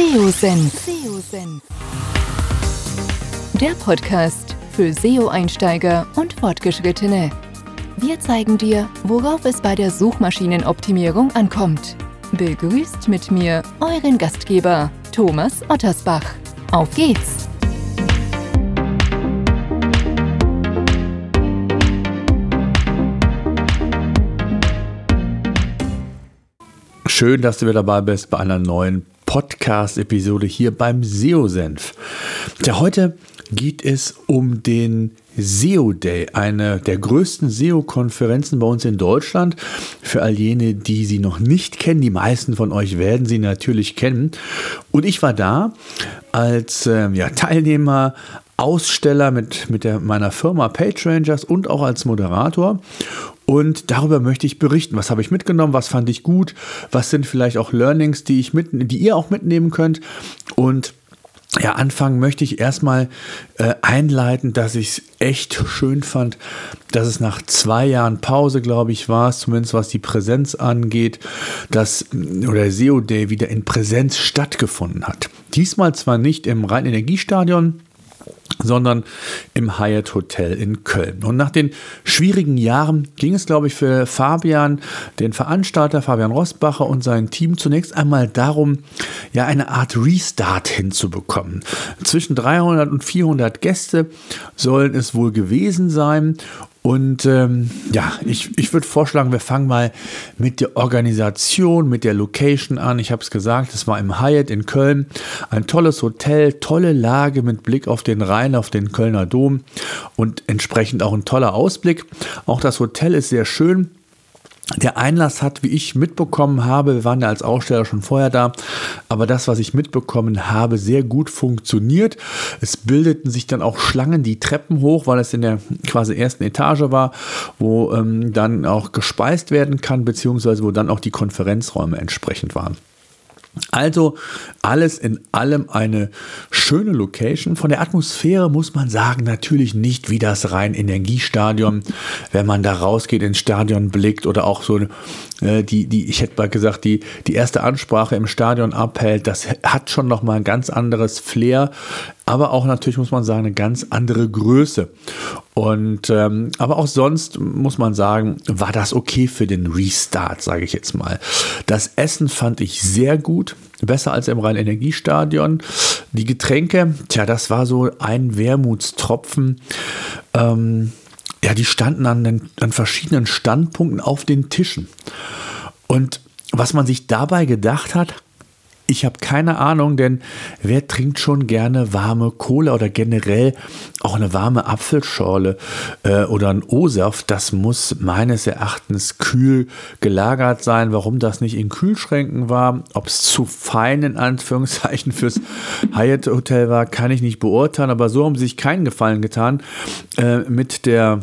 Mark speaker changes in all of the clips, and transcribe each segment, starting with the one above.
Speaker 1: SEO-Senf. Der Podcast für SEO-Einsteiger und Fortgeschrittene. Wir zeigen dir, worauf es bei der Suchmaschinenoptimierung ankommt. Begrüßt mit mir euren Gastgeber Thomas Ottersbach. Auf geht's!
Speaker 2: Schön, dass du wieder dabei bist bei einer neuen Podcast-Episode hier beim SEO-Senf. Ja, heute geht es um den SEO Day, eine der größten SEO-Konferenzen bei uns in Deutschland. Für all jene, die sie noch nicht kennen, die meisten von euch werden sie natürlich kennen. Und ich war da als äh, ja, Teilnehmer, Aussteller mit, mit der, meiner Firma PageRangers und auch als Moderator. Und darüber möchte ich berichten. Was habe ich mitgenommen? Was fand ich gut? Was sind vielleicht auch Learnings, die ich mit, die ihr auch mitnehmen könnt? Und ja, anfangen möchte ich erstmal äh, einleiten, dass ich es echt schön fand, dass es nach zwei Jahren Pause, glaube ich, war, zumindest was die Präsenz angeht, dass oder SEO Day wieder in Präsenz stattgefunden hat. Diesmal zwar nicht im Rhein-Energiestadion, sondern im Hyatt Hotel in Köln. Und nach den schwierigen Jahren ging es, glaube ich, für Fabian, den Veranstalter Fabian Rosbacher und sein Team zunächst einmal darum, ja eine Art Restart hinzubekommen. Zwischen 300 und 400 Gäste sollen es wohl gewesen sein und ähm, ja, ich, ich würde vorschlagen, wir fangen mal mit der Organisation, mit der Location an. Ich habe es gesagt, es war im Hyatt in Köln. Ein tolles Hotel, tolle Lage mit Blick auf den Rhein, auf den Kölner Dom und entsprechend auch ein toller Ausblick. Auch das Hotel ist sehr schön. Der Einlass hat, wie ich mitbekommen habe, wir waren ja als Aussteller schon vorher da, aber das, was ich mitbekommen habe, sehr gut funktioniert. Es bildeten sich dann auch Schlangen die Treppen hoch, weil es in der quasi ersten Etage war, wo ähm, dann auch gespeist werden kann, beziehungsweise wo dann auch die Konferenzräume entsprechend waren. Also alles in allem eine schöne Location. Von der Atmosphäre muss man sagen, natürlich nicht wie das rein Energiestadion, wenn man da rausgeht ins Stadion blickt oder auch so äh, die, die, ich hätte mal gesagt, die, die erste Ansprache im Stadion abhält. Das hat schon nochmal ein ganz anderes Flair aber auch natürlich muss man sagen, eine ganz andere Größe. Und ähm, aber auch sonst muss man sagen, war das okay für den Restart, sage ich jetzt mal. Das Essen fand ich sehr gut, besser als im Rhein-Energiestadion. Die Getränke, tja, das war so ein Wermutstropfen. Ähm, ja, die standen an, den, an verschiedenen Standpunkten auf den Tischen. Und was man sich dabei gedacht hat, ich habe keine Ahnung, denn wer trinkt schon gerne warme Cola oder generell auch eine warme Apfelschorle äh, oder ein O-Saft? Das muss meines Erachtens kühl gelagert sein. Warum das nicht in Kühlschränken war, ob es zu fein in Anführungszeichen fürs Hyatt Hotel war, kann ich nicht beurteilen. Aber so haben sie sich keinen Gefallen getan äh, mit der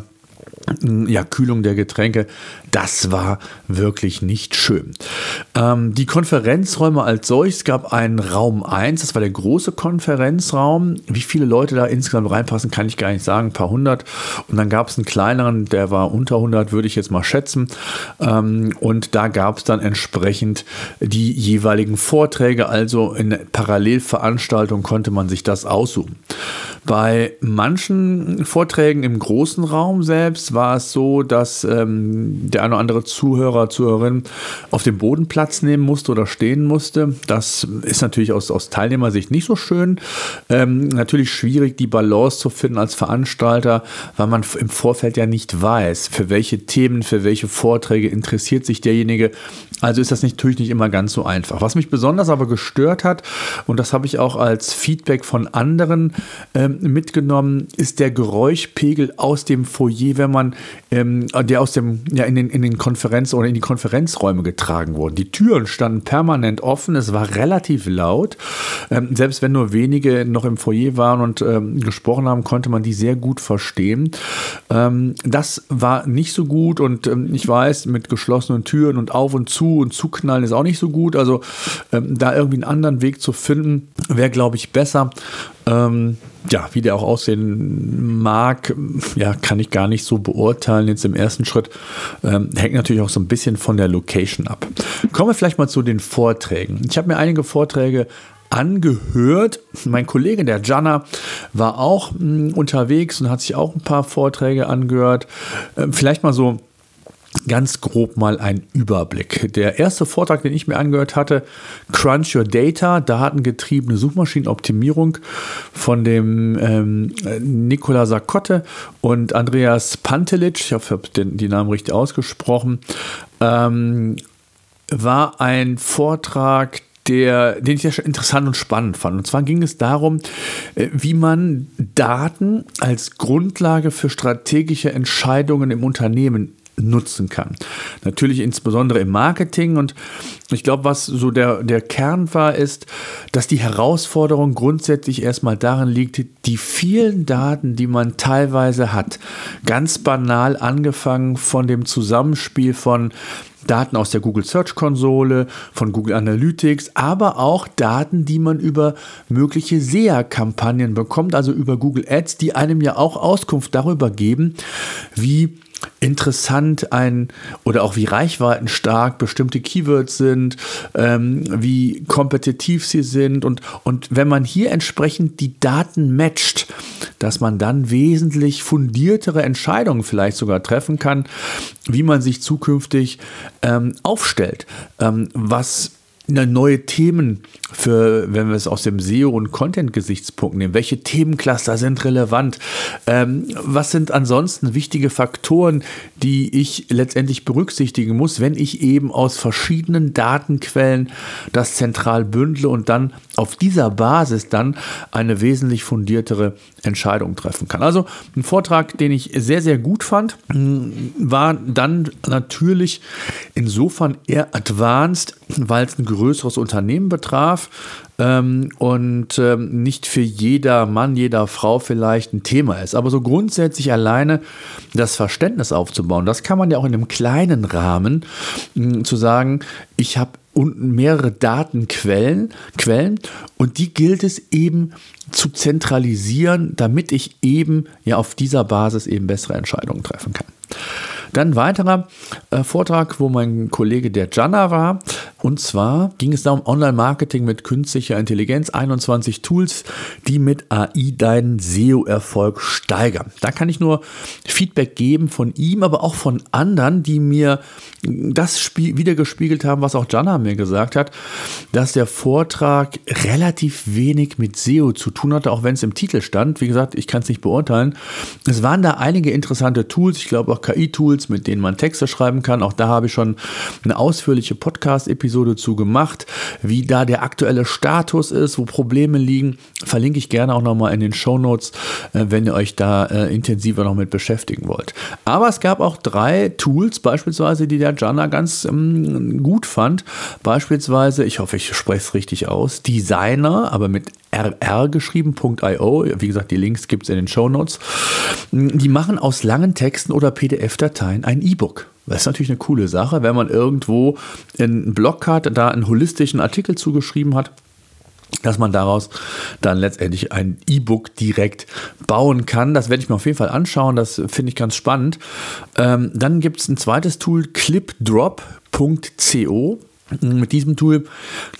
Speaker 2: ja, Kühlung der Getränke, das war wirklich nicht schön. Ähm, die Konferenzräume als solches gab einen Raum 1, das war der große Konferenzraum. Wie viele Leute da insgesamt reinpassen, kann ich gar nicht sagen, ein paar hundert. Und dann gab es einen kleineren, der war unter 100, würde ich jetzt mal schätzen. Ähm, und da gab es dann entsprechend die jeweiligen Vorträge, also in Parallelveranstaltungen konnte man sich das aussuchen. Bei manchen Vorträgen im großen Raum selbst war es so, dass ähm, der eine oder andere Zuhörer, Zuhörerin auf dem Boden Platz nehmen musste oder stehen musste. Das ist natürlich aus, aus Teilnehmersicht nicht so schön. Ähm, natürlich schwierig, die Balance zu finden als Veranstalter, weil man im Vorfeld ja nicht weiß, für welche Themen, für welche Vorträge interessiert sich derjenige. Also ist das natürlich nicht immer ganz so einfach. Was mich besonders aber gestört hat, und das habe ich auch als Feedback von anderen ähm, mitgenommen, ist der Geräuschpegel aus dem Foyer, wenn man ähm, der aus dem, ja, in den, in den Konferenz- oder in die Konferenzräume getragen wurde. Die Türen standen permanent offen, es war relativ laut. Ähm, selbst wenn nur wenige noch im Foyer waren und ähm, gesprochen haben, konnte man die sehr gut verstehen. Ähm, das war nicht so gut und ähm, ich weiß, mit geschlossenen Türen und auf und zu und zuknallen ist auch nicht so gut. Also ähm, da irgendwie einen anderen Weg zu finden, wäre, glaube ich, besser. Ähm, ja, wie der auch aussehen mag, ja, kann ich gar nicht so beurteilen jetzt im ersten Schritt. Ähm, hängt natürlich auch so ein bisschen von der Location ab. Kommen wir vielleicht mal zu den Vorträgen. Ich habe mir einige Vorträge angehört. Mein Kollege, der Jana, war auch mh, hm, unterwegs und hat sich auch ein paar Vorträge angehört. Äh, vielleicht mal so ganz grob mal ein Überblick. Der erste Vortrag, den ich mir angehört hatte, Crunch Your Data, datengetriebene Suchmaschinenoptimierung von dem ähm, Nicola Sakotte und Andreas Pantelic, ich hoffe, ich habe die Namen richtig ausgesprochen, ähm, war ein Vortrag, der, den ich sehr interessant und spannend fand. Und zwar ging es darum, äh, wie man Daten als Grundlage für strategische Entscheidungen im Unternehmen nutzen kann. Natürlich insbesondere im Marketing und ich glaube, was so der, der Kern war, ist, dass die Herausforderung grundsätzlich erstmal darin liegt, die vielen Daten, die man teilweise hat, ganz banal angefangen von dem Zusammenspiel von Daten aus der Google Search Konsole, von Google Analytics, aber auch Daten, die man über mögliche SEA-Kampagnen bekommt, also über Google Ads, die einem ja auch Auskunft darüber geben, wie interessant ein oder auch wie reichweitenstark bestimmte Keywords sind, ähm, wie kompetitiv sie sind und, und wenn man hier entsprechend die Daten matcht, dass man dann wesentlich fundiertere Entscheidungen vielleicht sogar treffen kann, wie man sich zukünftig ähm, aufstellt, ähm, was neue Themen für, wenn wir es aus dem SEO- und Content-Gesichtspunkt nehmen. Welche Themencluster sind relevant? Ähm, was sind ansonsten wichtige Faktoren, die ich letztendlich berücksichtigen muss, wenn ich eben aus verschiedenen Datenquellen das zentral bündle und dann auf dieser Basis dann eine wesentlich fundiertere Entscheidung treffen kann. Also ein Vortrag, den ich sehr, sehr gut fand, war dann natürlich insofern eher advanced, weil es ein größeres Unternehmen betraf ähm, und ähm, nicht für jeder Mann, jeder Frau vielleicht ein Thema ist. Aber so grundsätzlich alleine das Verständnis aufzubauen, das kann man ja auch in einem kleinen Rahmen mh, zu sagen, ich habe unten mehrere Datenquellen Quellen, und die gilt es eben zu zentralisieren, damit ich eben ja auf dieser Basis eben bessere Entscheidungen treffen kann. Dann weiterer äh, Vortrag, wo mein Kollege der Jana war. Und zwar ging es da um Online-Marketing mit künstlicher Intelligenz, 21 Tools, die mit AI deinen SEO-Erfolg steigern. Da kann ich nur Feedback geben von ihm, aber auch von anderen, die mir das wiedergespiegelt haben, was auch Jana mir gesagt hat, dass der Vortrag relativ wenig mit SEO zu tun hatte, auch wenn es im Titel stand. Wie gesagt, ich kann es nicht beurteilen. Es waren da einige interessante Tools, ich glaube auch KI-Tools, mit denen man Texte schreiben kann. Auch da habe ich schon eine ausführliche Podcast-Episode zu gemacht, wie da der aktuelle Status ist, wo Probleme liegen. Verlinke ich gerne auch nochmal in den Show Notes, äh, wenn ihr euch da äh, intensiver noch mit beschäftigen wollt. Aber es gab auch drei Tools, beispielsweise, die der der Jana ganz ähm, gut fand. Beispielsweise, ich hoffe, ich spreche es richtig aus, Designer, aber mit rr geschrieben.io. Wie gesagt, die Links gibt es in den Show Notes. Die machen aus langen Texten oder PDF-Dateien ein E-Book. Das ist natürlich eine coole Sache, wenn man irgendwo einen Blog hat, da einen holistischen Artikel zugeschrieben hat dass man daraus dann letztendlich ein E-Book direkt bauen kann. Das werde ich mir auf jeden Fall anschauen. Das finde ich ganz spannend. Ähm, dann gibt es ein zweites Tool, clipdrop.co. Mit diesem Tool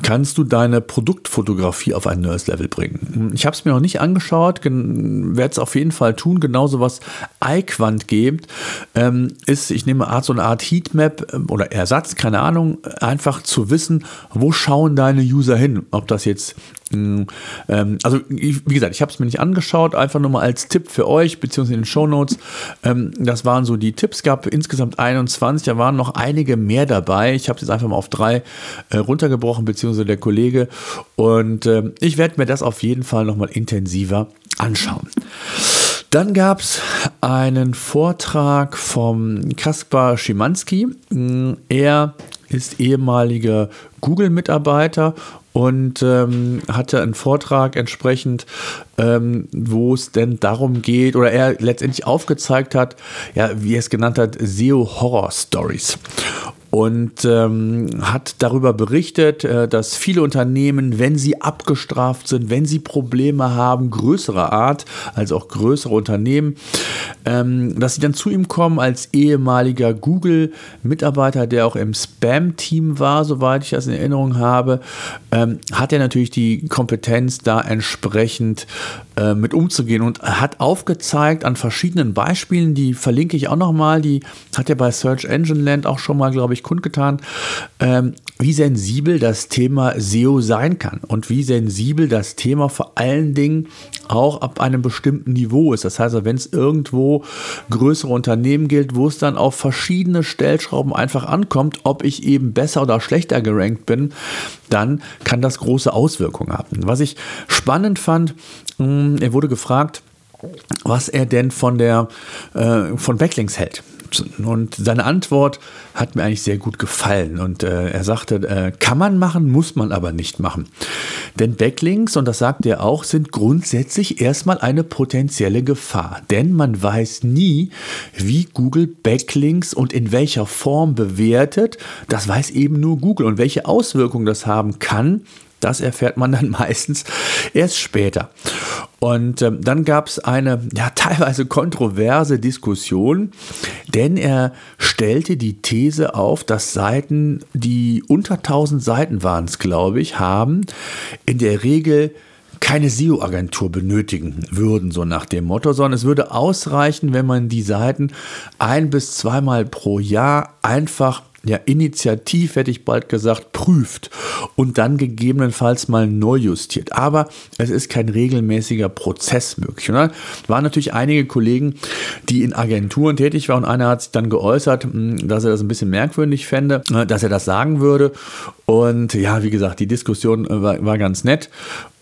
Speaker 2: kannst du deine Produktfotografie auf ein neues Level bringen. Ich habe es mir noch nicht angeschaut, werde es auf jeden Fall tun. Genauso was iQuant gibt, ähm, ist, ich nehme Art so eine Art Heatmap ähm, oder Ersatz, keine Ahnung, einfach zu wissen, wo schauen deine User hin. Ob das jetzt also, wie gesagt, ich habe es mir nicht angeschaut, einfach nur mal als Tipp für euch, beziehungsweise in den Show Notes. Ähm, das waren so die Tipps, gab insgesamt 21, da waren noch einige mehr dabei. Ich habe es jetzt einfach mal auf drei äh, runtergebrochen, beziehungsweise der Kollege. Und ähm, ich werde mir das auf jeden Fall nochmal intensiver anschauen. Dann gab es einen Vortrag vom Kaspar Schimanski. Hm, er ist ehemaliger Google-Mitarbeiter und ähm, hatte einen Vortrag entsprechend, ähm, wo es denn darum geht, oder er letztendlich aufgezeigt hat, ja, wie er es genannt hat, SEO Horror Stories. Und ähm, hat darüber berichtet, äh, dass viele Unternehmen, wenn sie abgestraft sind, wenn sie Probleme haben, größerer Art, also auch größere Unternehmen, ähm, dass sie dann zu ihm kommen als ehemaliger Google-Mitarbeiter, der auch im Spam-Team war, soweit ich das in Erinnerung habe, ähm, hat er natürlich die Kompetenz, da entsprechend äh, mit umzugehen und hat aufgezeigt an verschiedenen Beispielen, die verlinke ich auch nochmal, die hat er bei Search Engine Land auch schon mal, glaube ich, kundgetan, ähm, wie sensibel das Thema SEO sein kann und wie sensibel das Thema vor allen Dingen auch ab einem bestimmten Niveau ist. Das heißt, wenn es irgendwo größere Unternehmen gilt, wo es dann auf verschiedene Stellschrauben einfach ankommt, ob ich eben besser oder schlechter gerankt bin, dann kann das große Auswirkungen haben. Was ich spannend fand, hm, er wurde gefragt, was er denn von der äh, von Backlinks hält. Und seine Antwort hat mir eigentlich sehr gut gefallen. Und äh, er sagte, äh, kann man machen, muss man aber nicht machen. Denn Backlinks, und das sagt er auch, sind grundsätzlich erstmal eine potenzielle Gefahr. Denn man weiß nie, wie Google Backlinks und in welcher Form bewertet. Das weiß eben nur Google. Und welche Auswirkungen das haben kann, das erfährt man dann meistens erst später. Und ähm, dann gab es eine ja, teilweise kontroverse Diskussion, denn er stellte die These auf, dass Seiten, die unter 1000 Seiten waren glaube ich, haben, in der Regel keine SEO-Agentur benötigen würden, so nach dem Motto, sondern es würde ausreichen, wenn man die Seiten ein bis zweimal pro Jahr einfach ja, initiativ, hätte ich bald gesagt, prüft und dann gegebenenfalls mal neu justiert. Aber es ist kein regelmäßiger Prozess möglich. Oder? Waren natürlich einige Kollegen, die in Agenturen tätig waren und einer hat sich dann geäußert, hm, dass er das ein bisschen merkwürdig fände, äh, dass er das sagen würde. Und ja, wie gesagt, die Diskussion äh, war, war ganz nett.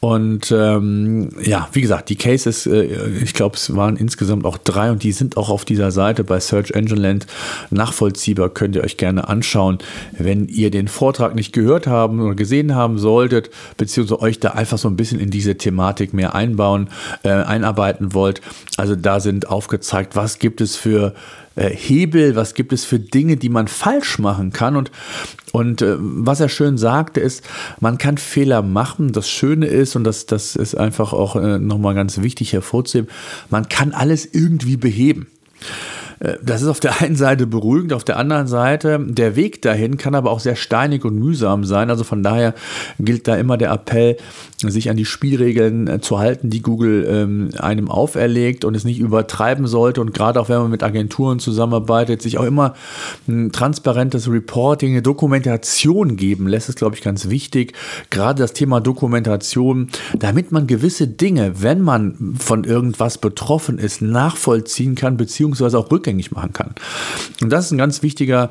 Speaker 2: Und ähm, ja, wie gesagt, die Cases, äh, ich glaube, es waren insgesamt auch drei und die sind auch auf dieser Seite bei Search Engine Land nachvollziehbar. Könnt ihr euch gerne anschauen, wenn ihr den Vortrag nicht gehört haben oder gesehen haben solltet, beziehungsweise euch da einfach so ein bisschen in diese Thematik mehr einbauen, äh, einarbeiten wollt. Also da sind aufgezeigt, was gibt es für äh, Hebel, was gibt es für Dinge, die man falsch machen kann. Und, und äh, was er schön sagte, ist, man kann Fehler machen. Das Schöne ist, und das, das ist einfach auch äh, nochmal ganz wichtig hervorzuheben, man kann alles irgendwie beheben. Äh, das ist auf der einen Seite beruhigend, auf der anderen Seite, der Weg dahin kann aber auch sehr steinig und mühsam sein. Also von daher gilt da immer der Appell, sich an die Spielregeln äh, zu halten, die Google ähm, einem auferlegt und es nicht übertreiben sollte. Und gerade auch wenn man mit Agenturen zusammenarbeitet, sich auch immer ein transparentes Reporting, eine Dokumentation geben lässt, ist, glaube ich, ganz wichtig. Gerade das Thema Dokumentation, damit man gewisse Dinge, wenn man von irgendwas betroffen ist, nachvollziehen kann, beziehungsweise auch rückgängig machen kann. Und das ist ein ganz wichtiger,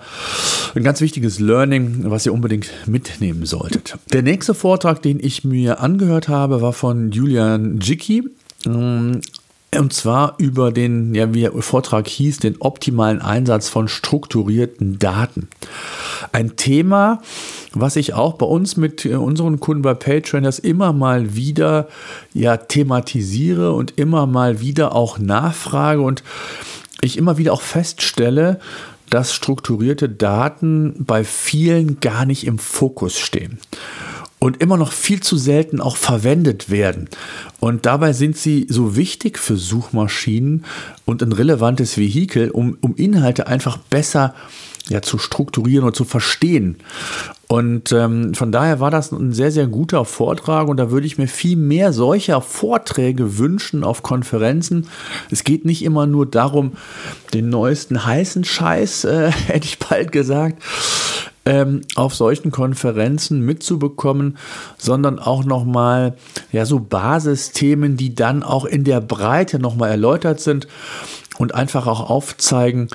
Speaker 2: ein ganz wichtiges Learning, was ihr unbedingt mitnehmen solltet. Der nächste Vortrag, den ich mir an angehört habe, war von Julian Jicki. Ähm, und zwar über den, ja, wie der Vortrag hieß, den optimalen Einsatz von strukturierten Daten. Ein Thema, was ich auch bei uns mit äh, unseren Kunden bei PageRenders immer mal wieder ja, thematisiere und immer mal wieder auch nachfrage und ich immer wieder auch feststelle, dass strukturierte Daten bei vielen gar nicht im Fokus stehen und immer noch viel zu selten auch verwendet werden. Und dabei sind sie so wichtig für Suchmaschinen und ein relevantes Vehikel, um, um Inhalte einfach besser ja, zu strukturieren und zu verstehen. Und ähm, von daher war das ein sehr, sehr guter Vortrag und da würde ich mir viel mehr solcher Vorträge wünschen auf Konferenzen. Es geht nicht immer nur darum, den neuesten heißen Scheiß, äh, hätte ich bald gesagt, ähm, auf solchen Konferenzen mitzubekommen, sondern auch nochmal ja, so Basisthemen, die dann auch in der Breite nochmal erläutert sind und einfach auch aufzeigen,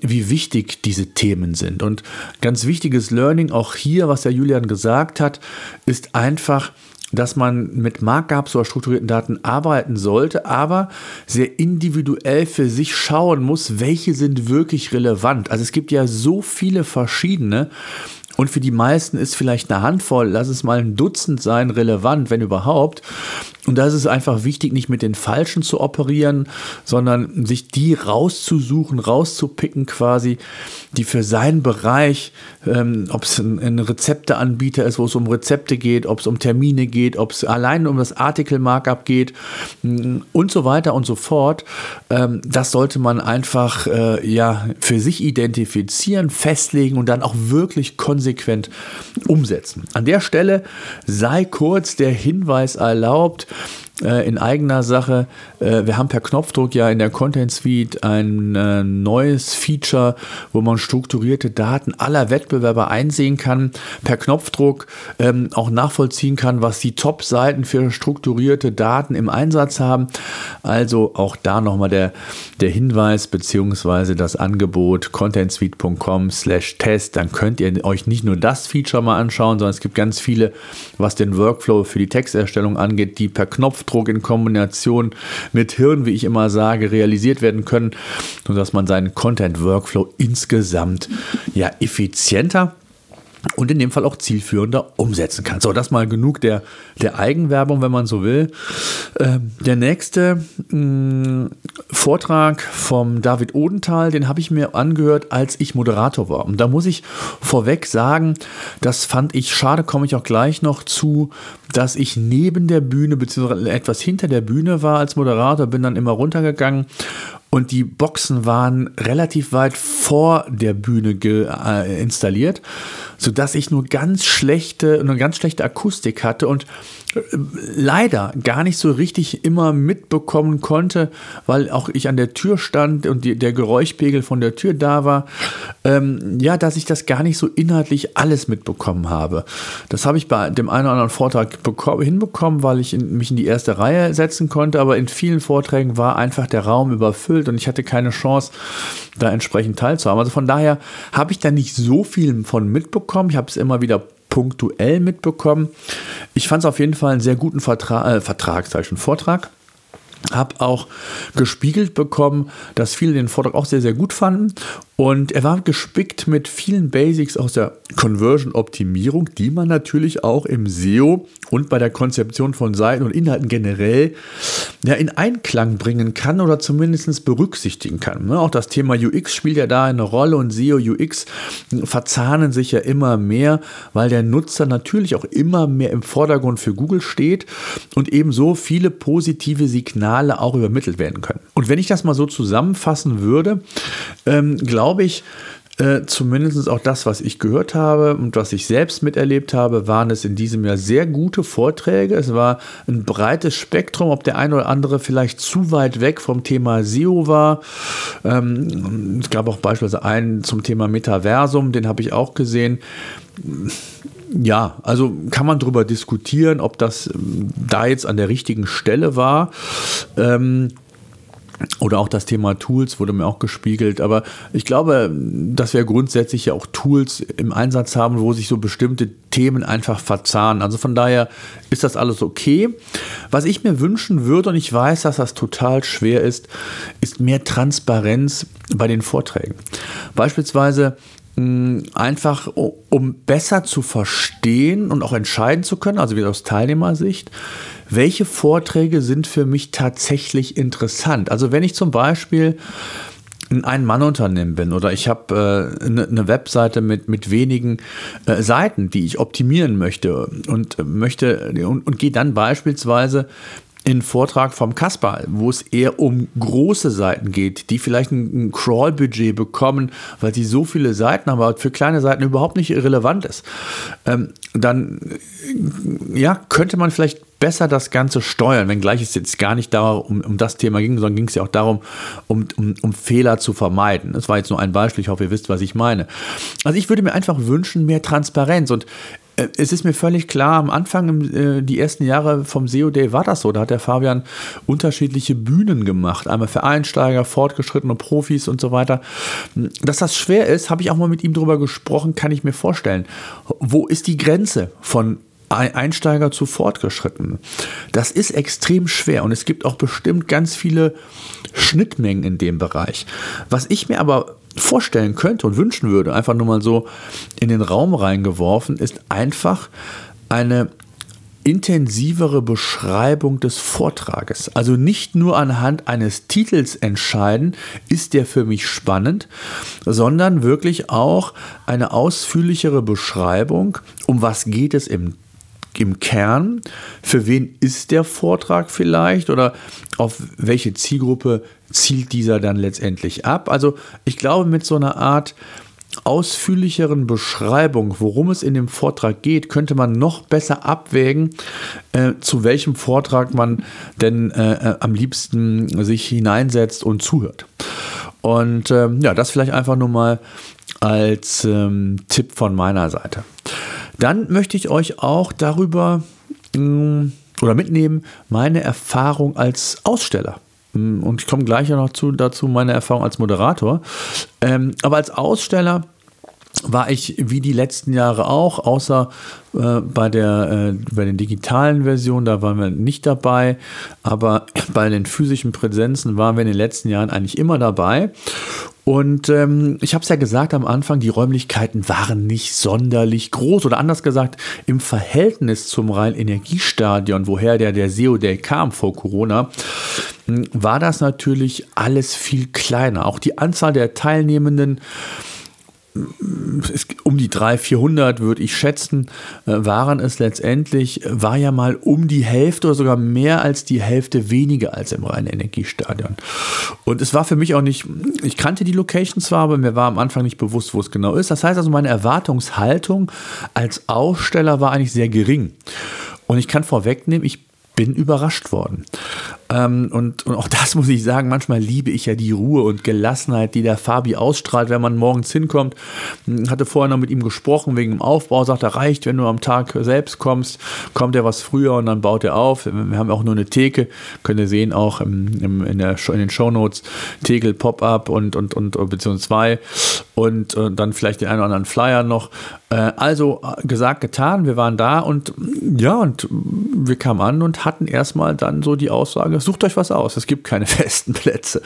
Speaker 2: wie wichtig diese Themen sind. Und ganz wichtiges Learning auch hier, was der Julian gesagt hat, ist einfach, dass man mit Markups oder strukturierten Daten arbeiten sollte, aber sehr individuell für sich schauen muss, welche sind wirklich relevant. Also es gibt ja so viele verschiedene Und für die meisten ist vielleicht eine Handvoll, lass es mal ein Dutzend sein, relevant, wenn überhaupt. Und da ist es einfach wichtig, nicht mit den Falschen zu operieren, sondern sich die rauszusuchen, rauszupicken quasi, die für seinen Bereich, ähm, ob es ein, ein Rezepteanbieter ist, wo es um Rezepte geht, ob es um Termine geht, ob es allein um das Artikel-Markup geht mm, und so weiter und so fort. Ähm, das sollte man einfach äh, ja, für sich identifizieren, festlegen und dann auch wirklich konsequent umsetzen. An der Stelle sei kurz der Hinweis erlaubt, äh, in eigener Sache. Äh, wir haben per Knopfdruck ja in der Content Suite ein äh, neues Feature, wo man strukturierte Daten aller Wettbewerber einsehen kann, per Knopfdruck ähm, auch nachvollziehen kann, was die Top-Seiten für strukturierte Daten im Einsatz haben. Also auch da nochmal der, der Hinweis bzw. das Angebot contentsuite.com slash test. Dann könnt ihr euch nicht nur das Feature mal anschauen, sondern es gibt ganz viele, was den Workflow für die Texterstellung angeht, die per Knopfdruck Knopfdruck in Kombination mit Hirn, wie ich immer sage, realisiert werden können, sodass man seinen Content-Workflow insgesamt ja effizienter und in dem Fall auch zielführender umsetzen kann. So, das mal genug der, der Eigenwerbung, wenn man so will. Ähm, der nächste mh, mm, Vortrag vom David Odenthal, den habe ich mir angehört, als ich Moderator war. Und da muss ich vorweg sagen, das fand ich schade, komme ich auch gleich noch zu, dass ich neben der Bühne beziehungsweise etwas hinter der Bühne war als Moderator, bin dann immer runtergegangen und die Boxen waren relativ weit vor der Bühne äh, installiert, sodass ich nur ganz schlechte, eine ganz schlechte Akustik hatte und leider gar nicht so richtig immer mitbekommen konnte, weil auch ich an der Tür stand und die, der Geräuschpegel von der Tür da war, ähm, ja, dass ich das gar nicht so inhaltlich alles mitbekommen habe. Das habe ich bei dem einen oder anderen Vortrag hinbekommen, weil ich in, mich in die erste Reihe setzen konnte, aber in vielen Vorträgen war einfach der Raum überfüllt und ich hatte keine Chance, da entsprechend teilzuhaben. Also von daher habe ich da nicht so viel von mitbekommen. Ich habe es immer wieder punktuell mitbekommen. Ich fand es auf jeden Fall einen sehr guten Vertra äh, Vertrag, sag ich schon, Vortrag. Habe auch gespiegelt bekommen, dass viele den Vortrag auch sehr, sehr gut fanden und er war gespickt mit vielen Basics aus der Conversion-Optimierung, die man natürlich auch im SEO und bei der Konzeption von Seiten und Inhalten generell ja, in Einklang bringen kann oder zumindest berücksichtigen kann. Ne, auch das Thema UX spielt ja da eine Rolle und SEO, UX verzahnen sich ja immer mehr, weil der Nutzer natürlich auch immer mehr im Vordergrund für Google steht und ebenso viele positive Signale auch übermittelt werden können. Und wenn ich das mal so zusammenfassen würde, ähm, glaube glaube ich, äh, zumindest auch das, was ich gehört habe und was ich selbst miterlebt habe, waren es in diesem Jahr sehr gute Vorträge. Es war ein breites Spektrum, ob der eine oder andere vielleicht zu weit weg vom Thema SEO war. Ähm, es gab auch beispielsweise einen zum Thema Metaversum, den habe ich auch gesehen. Ja, also kann man darüber diskutieren, ob das ähm, da jetzt an der richtigen Stelle war. Ähm, oder auch das Thema Tools wurde mir auch gespiegelt. Aber ich glaube, dass wir grundsätzlich ja auch Tools im Einsatz haben, wo sich so bestimmte Themen einfach verzahnen. Also von daher ist das alles okay. Was ich mir wünschen würde, und ich weiß, dass das total schwer ist, ist mehr Transparenz bei den Vorträgen. Beispielsweise einfach um besser zu verstehen und auch entscheiden zu können, also wieder aus Teilnehmersicht, welche Vorträge sind für mich tatsächlich interessant. Also wenn ich zum Beispiel ein Ein-Mann-Unternehmen bin oder ich habe äh, eine, eine Webseite mit, mit wenigen äh, Seiten, die ich optimieren möchte und möchte und, und gehe dann beispielsweise in Vortrag vom Kasper, wo es eher um große Seiten geht, die vielleicht ein, ein Crawl-Budget bekommen, weil sie so viele Seiten haben, aber für kleine Seiten überhaupt nicht relevant ist. Ähm, dann ja, könnte man vielleicht besser das Ganze steuern, wenngleich es jetzt gar nicht darum, um, das Thema ging, sondern ging es ja auch darum, um, um, um Fehler zu vermeiden. Das war jetzt nur ein Beispiel, ich hoffe, ihr wisst, was ich meine. Also ich würde mir einfach wünschen, mehr Transparenz und äh, es ist mir völlig klar, am Anfang, äh, die ersten Jahre vom SEO Day war das so. Da hat der Fabian unterschiedliche Bühnen gemacht. Einmal für Einsteiger, fortgeschrittene Profis und so weiter. Dass das schwer ist, habe ich auch mal mit ihm drüber gesprochen, kann ich mir vorstellen. Wo ist die Grenze von Einsteiger zu fortgeschritten. Das ist extrem schwer und es gibt auch bestimmt ganz viele Schnittmengen in dem Bereich. Was ich mir aber vorstellen könnte und wünschen würde, einfach nur mal so in den Raum reingeworfen, ist einfach eine intensivere Beschreibung des Vortrages. Also nicht nur anhand eines Titels entscheiden, ist der für mich spannend, sondern wirklich auch eine ausführlichere Beschreibung, um was geht es im im Kern, für wen ist der Vortrag vielleicht oder auf welche Zielgruppe zielt dieser dann letztendlich ab. Also ich glaube, mit so einer Art ausführlicheren Beschreibung, worum es in dem Vortrag geht, könnte man noch besser abwägen, äh, zu welchem Vortrag man denn äh, äh, am liebsten sich hineinsetzt und zuhört. Und ähm, ja, das vielleicht einfach nur mal als ähm, Tipp von meiner Seite. Dann möchte ich euch auch darüber mm, oder mitnehmen, meine Erfahrung als Aussteller. Mm, und ich komme gleich noch zu, dazu, meine Erfahrung als Moderator. Ähm, aber als Aussteller war ich wie die letzten Jahre auch, außer äh, bei, der, äh, bei den digitalen Versionen, da waren wir nicht dabei, aber bei den physischen Präsenzen waren wir in den letzten Jahren eigentlich immer dabei. Und ähm, ich habe es ja gesagt am Anfang, die Räumlichkeiten waren nicht sonderlich groß oder anders gesagt, im Verhältnis zum Rhein-Energiestadion, woher der, der SEO Day kam vor Corona, hm, war das natürlich alles viel kleiner. Auch die Anzahl der Teilnehmenden um die 300, 400 würde ich schätzen, äh, waren es letztendlich, war ja mal um die Hälfte oder sogar mehr als die Hälfte weniger als im reinen Energiestadion. Und es war für mich auch nicht, ich kannte die Location zwar, aber mir war am Anfang nicht bewusst, wo es genau ist. Das heißt also, meine Erwartungshaltung als Aussteller war eigentlich sehr gering. Und ich kann vorwegnehmen, ich bin überrascht worden. Ähm, und, und auch das muss ich sagen, manchmal liebe ich ja die Ruhe und Gelassenheit, die der Fabi ausstrahlt, wenn man morgens hinkommt. Ich hatte vorher noch mit ihm gesprochen wegen dem Aufbau, sagt er, reicht, wenn du am Tag selbst kommst, kommt er was früher und dann baut er auf. Wir haben auch nur eine Theke, könnt ihr sehen, auch im, im, in, der, in den Shownotes, Tegel, Pop-Up und, und, und, beziehungsweise zwei und, und äh, dann vielleicht den einen oder anderen Flyer noch. Äh, also äh, gesagt, getan, wir waren da und ja, und wir kamen an und hatten erstmal dann so die Aussage, sucht euch was aus, es gibt keine festen Plätze.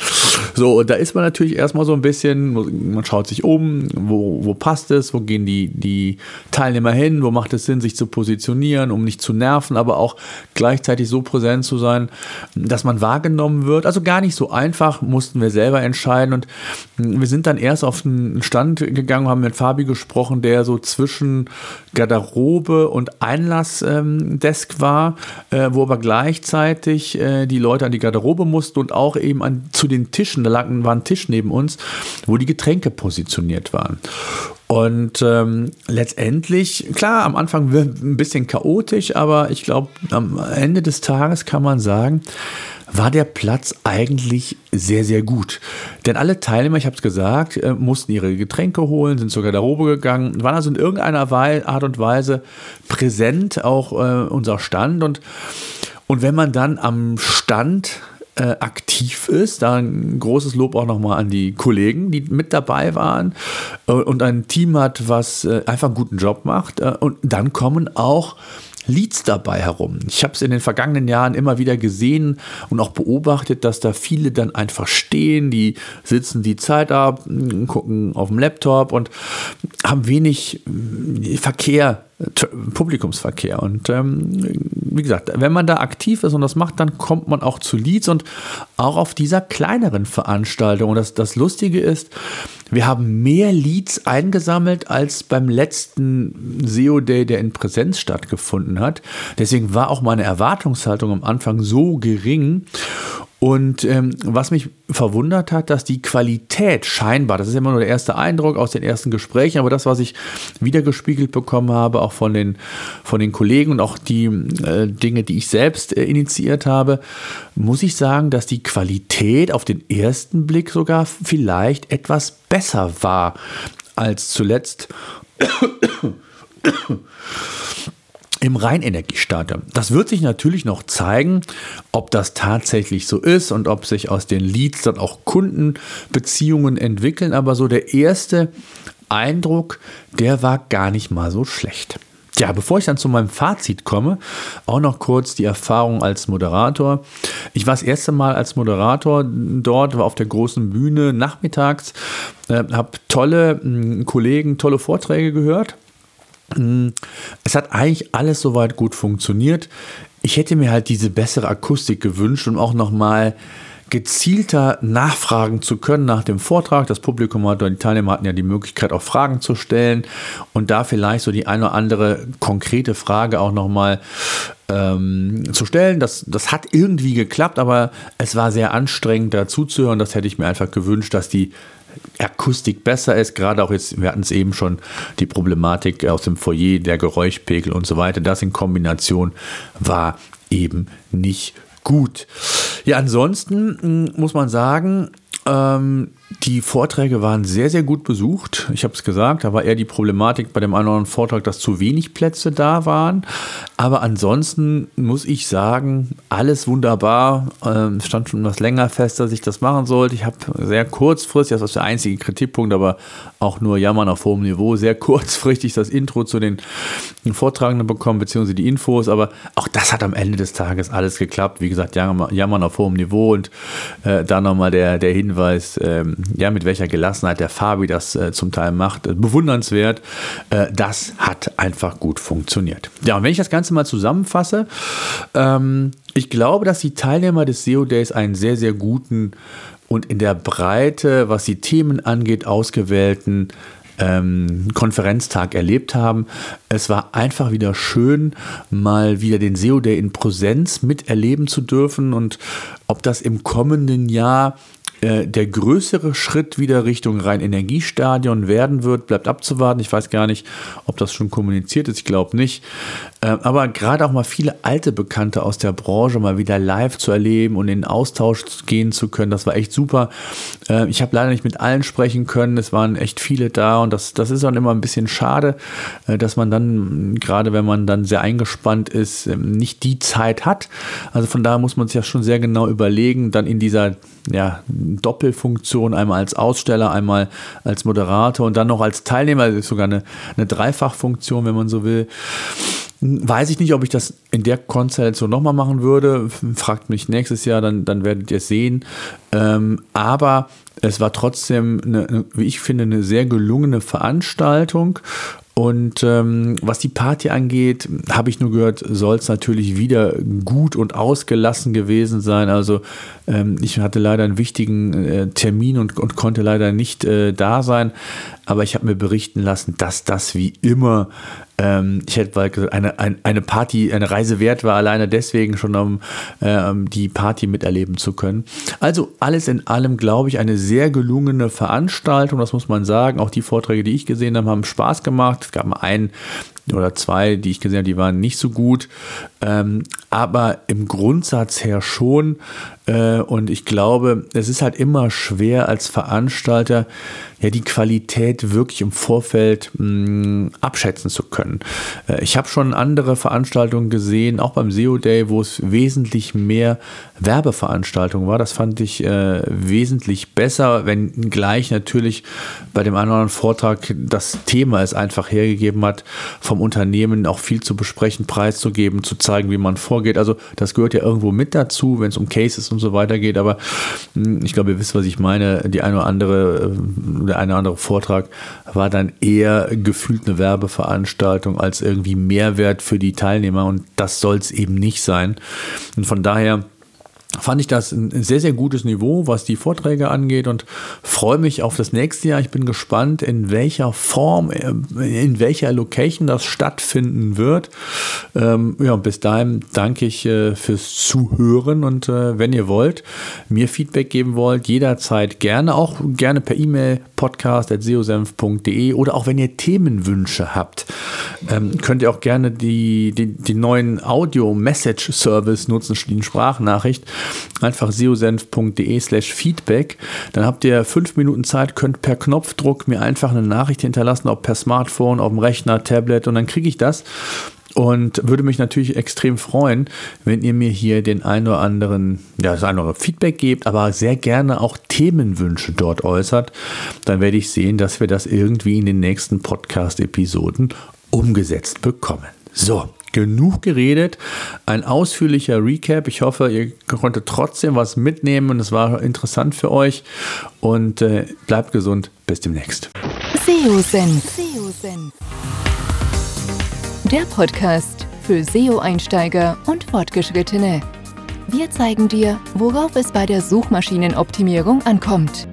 Speaker 2: So, und da ist man natürlich erstmal so ein bisschen, man schaut sich um, wo, wo passt es, wo gehen die, die Teilnehmer hin, wo macht es Sinn, sich zu positionieren, um nicht zu nerven, aber auch gleichzeitig so präsent zu sein, dass man wahrgenommen wird. Also gar nicht so einfach, mussten wir selber entscheiden und wir sind dann erst auf den Stand gegangen, haben mit Fabi gesprochen, der so zwischen Garderobe und Einlassdesk ähm, war, äh, wo aber gleichzeitig äh, die Leute an die Garderobe mussten und auch eben an, zu den Tischen, da lag, war ein Tisch neben uns, wo die Getränke positioniert waren. Und ähm, letztendlich, klar, am Anfang wird ein bisschen chaotisch, aber ich glaube, am Ende des Tages kann man sagen, war der Platz eigentlich sehr, sehr gut. Denn alle Teilnehmer, ich habe es gesagt, äh, mussten ihre Getränke holen, sind zur Garderobe gegangen, waren also in irgendeiner Art und Weise präsent, auch äh, unser Stand. Und und wenn man dann am Stand äh, aktiv ist, da ein großes Lob auch nochmal an die Kollegen, die mit dabei waren äh, und ein Team hat, was äh, einfach einen guten Job macht. Äh, und dann kommen auch Leads dabei herum. Ich habe es in den vergangenen Jahren immer wieder gesehen und auch beobachtet, dass da viele dann einfach stehen, die sitzen die Zeit ab, gucken auf dem Laptop und haben wenig äh, Verkehr Publikumsverkehr. Und ähm, wie gesagt, wenn man da aktiv ist und das macht, dann kommt man auch zu Leads und auch auf dieser kleineren Veranstaltung. Und das, das Lustige ist, wir haben mehr Leads eingesammelt als beim letzten SEO Day, der in Präsenz stattgefunden hat. Deswegen war auch meine Erwartungshaltung am Anfang so gering. Und ähm, was mich verwundert hat, dass die Qualität scheinbar, das ist immer nur der erste Eindruck aus den ersten Gesprächen, aber das, was ich wiedergespiegelt bekommen habe, auch von den, von den Kollegen und auch die äh, Dinge, die ich selbst äh, initiiert habe, muss ich sagen, dass die Qualität auf den ersten Blick sogar vielleicht etwas besser war als zuletzt im Rheinenergiestadion. Das wird sich natürlich noch zeigen, ob das tatsächlich so ist und ob sich aus den Leads dann auch Kundenbeziehungen entwickeln. Aber so der erste Eindruck, der war gar nicht mal so schlecht. Ja, bevor ich dann zu meinem Fazit komme, auch noch kurz die Erfahrung als Moderator. Ich war das erste Mal als Moderator dort, war auf der großen Bühne nachmittags, äh, habe tolle mh, Kollegen, tolle Vorträge gehört. Es hat eigentlich alles soweit gut funktioniert. Ich hätte mir halt diese bessere Akustik gewünscht und auch nochmal mal gezielter nachfragen zu können nach dem Vortrag. Das Publikum hat, die Teilnehmer hatten ja die Möglichkeit, auch Fragen zu stellen und da vielleicht so die eine oder andere konkrete Frage auch nochmal ähm, zu stellen. Das, das hat irgendwie geklappt, aber es war sehr anstrengend, da zuzuhören. Das hätte ich mir einfach gewünscht, dass die Akustik besser ist, gerade auch jetzt, wir hatten es eben schon, die Problematik aus dem Foyer, der Geräuschpegel und so weiter, das in Kombination war eben nicht gut. Ja, ansonsten hm, muss man sagen, ähm, die Vorträge waren sehr, sehr gut besucht. Ich habe es gesagt, da war eher die Problematik bei dem einen oder anderen Vortrag, dass zu wenig Plätze da waren. Aber ansonsten muss ich sagen, alles wunderbar. Ähm, stand schon was länger fest, dass ich das machen sollte. Ich habe sehr kurzfristig, das ist der einzige Kritikpunkt, aber auch nur jammern auf hohem Niveau, sehr kurzfristig das Intro zu den, den Vortragenden bekommen, beziehungsweise die Infos. Aber auch das hat am Ende des Tages alles geklappt. Wie gesagt, jammern auf hohem Niveau und äh, da nochmal der, der Hinweis, ähm, ja, mit welcher Gelassenheit der Fabi das äh, zum Teil macht, äh, bewundernswert. Äh, das hat einfach gut funktioniert. Ja, und wenn ich das Ganze mal zusammenfasse, ähm, ich glaube, dass die Teilnehmer des SEO Days einen sehr, sehr guten und in der Breite, was die Themen angeht, ausgewählten ähm, Konferenztag erlebt haben. Es war einfach wieder schön, mal wieder den SEO Day in Präsenz miterleben zu dürfen und ob das im kommenden Jahr äh, der größere Schritt wieder Richtung Rhein-Energiestadion werden wird, bleibt abzuwarten. Ich weiß gar nicht, ob das schon kommuniziert ist. Ich glaube nicht. Äh, aber gerade auch mal viele alte Bekannte aus der Branche mal wieder live zu erleben und in Austausch gehen zu können, das war echt super. Äh, ich habe leider nicht mit allen sprechen können. Es waren echt viele da und das, das ist dann immer ein bisschen schade, dass man dann, gerade wenn man dann sehr eingespannt ist, ähm, nicht die Zeit hat. Also von daher muss man sich ja schon sehr genau überlegen, dann in dieser ja, Doppelfunktion, einmal als Aussteller, einmal als Moderator und dann noch als Teilnehmer, das ist sogar eine, eine Dreifachfunktion, wenn man so will. Weiß ich nicht, ob ich das in der Konstellation nochmal machen würde. Fragt mich nächstes Jahr, dann, dann werdet ihr es sehen. Ähm, aber es war trotzdem, eine, wie ich finde, eine sehr gelungene Veranstaltung. Und ähm, was die Party angeht, habe ich nur gehört, soll es natürlich wieder gut und ausgelassen gewesen sein. Also ähm, ich hatte leider einen wichtigen äh, Termin und, und, konnte leider nicht äh, da sein. Aber ich habe mir berichten lassen, dass das wie immer ähm, ich hätte gesagt, eine, eine Party, eine Reise wert war, alleine deswegen schon, um ähm, die Party miterleben zu können. Also alles in allem, glaube ich, eine sehr gelungene Veranstaltung, das muss man sagen. Auch die Vorträge, die ich gesehen habe, haben Spaß gemacht. Es gab mal einen oder zwei, die ich gesehen habe, die waren nicht so gut. Ähm, aber im Grundsatz her schon. Äh, und ich glaube, es ist halt immer schwer als Veranstalter, ja, die Qualität wirklich im Vorfeld mh, mm, abschätzen zu können. Äh, ich habe schon andere Veranstaltungen gesehen, auch beim SEO Day, wo es wesentlich mehr Werbeveranstaltungen war. Das fand ich äh, wesentlich besser, wenn gleich natürlich bei dem einen oder anderen Vortrag das Thema es einfach hergegeben hat, vom Unternehmen auch viel zu besprechen, preiszugeben, zu zeigen, wie man vorgeht. Also das gehört ja irgendwo mit dazu, wenn es um Cases und so weiter geht. Aber hm, ich glaube, ihr wisst, was ich meine. Die eine oder andere, äh, der eine oder andere Vortrag war dann eher gefühlt eine Werbeveranstaltung als irgendwie Mehrwert für die Teilnehmer. Und das soll es eben nicht sein. Und von daher fand ich das ein sehr, sehr gutes Niveau, was die Vorträge angeht und freue mich auf das nächste Jahr. Ich bin gespannt, in welcher Form, äh, in welcher Location das stattfinden wird. Ähm, ja, bis dahin danke ich äh, fürs Zuhören und äh, wenn ihr wollt, mir Feedback geben wollt, jederzeit gerne, auch gerne per E-Mail podcast.seosenf.de oder auch wenn ihr Themenwünsche habt, ähm, könnt ihr auch gerne die, die, die neuen Audio-Message-Service nutzen, die Sprachnachricht Einfach seosenf.de slash Feedback. Dann habt ihr fünf Minuten Zeit, könnt per Knopfdruck mir einfach eine Nachricht hinterlassen, ob per Smartphone, auf dem Rechner, Tablet und dann kriege ich das und würde mich natürlich extrem freuen, wenn ihr mir hier den ein oder anderen, ja, das ein oder andere Feedback gebt, aber sehr gerne auch Themenwünsche dort äußert. Dann werde ich sehen, dass wir das irgendwie in den nächsten Podcast-Episoden umgesetzt bekommen. So, genug geredet. Ein ausführlicher Recap. Ich hoffe, ihr konntet trotzdem was mitnehmen und es war interessant für euch. Und äh, bleibt gesund. Bis demnächst.
Speaker 1: SEO-Senf. Der Podcast für SEO-Einsteiger und Fortgeschrittene. Wir zeigen dir, worauf es bei der Suchmaschinenoptimierung ankommt.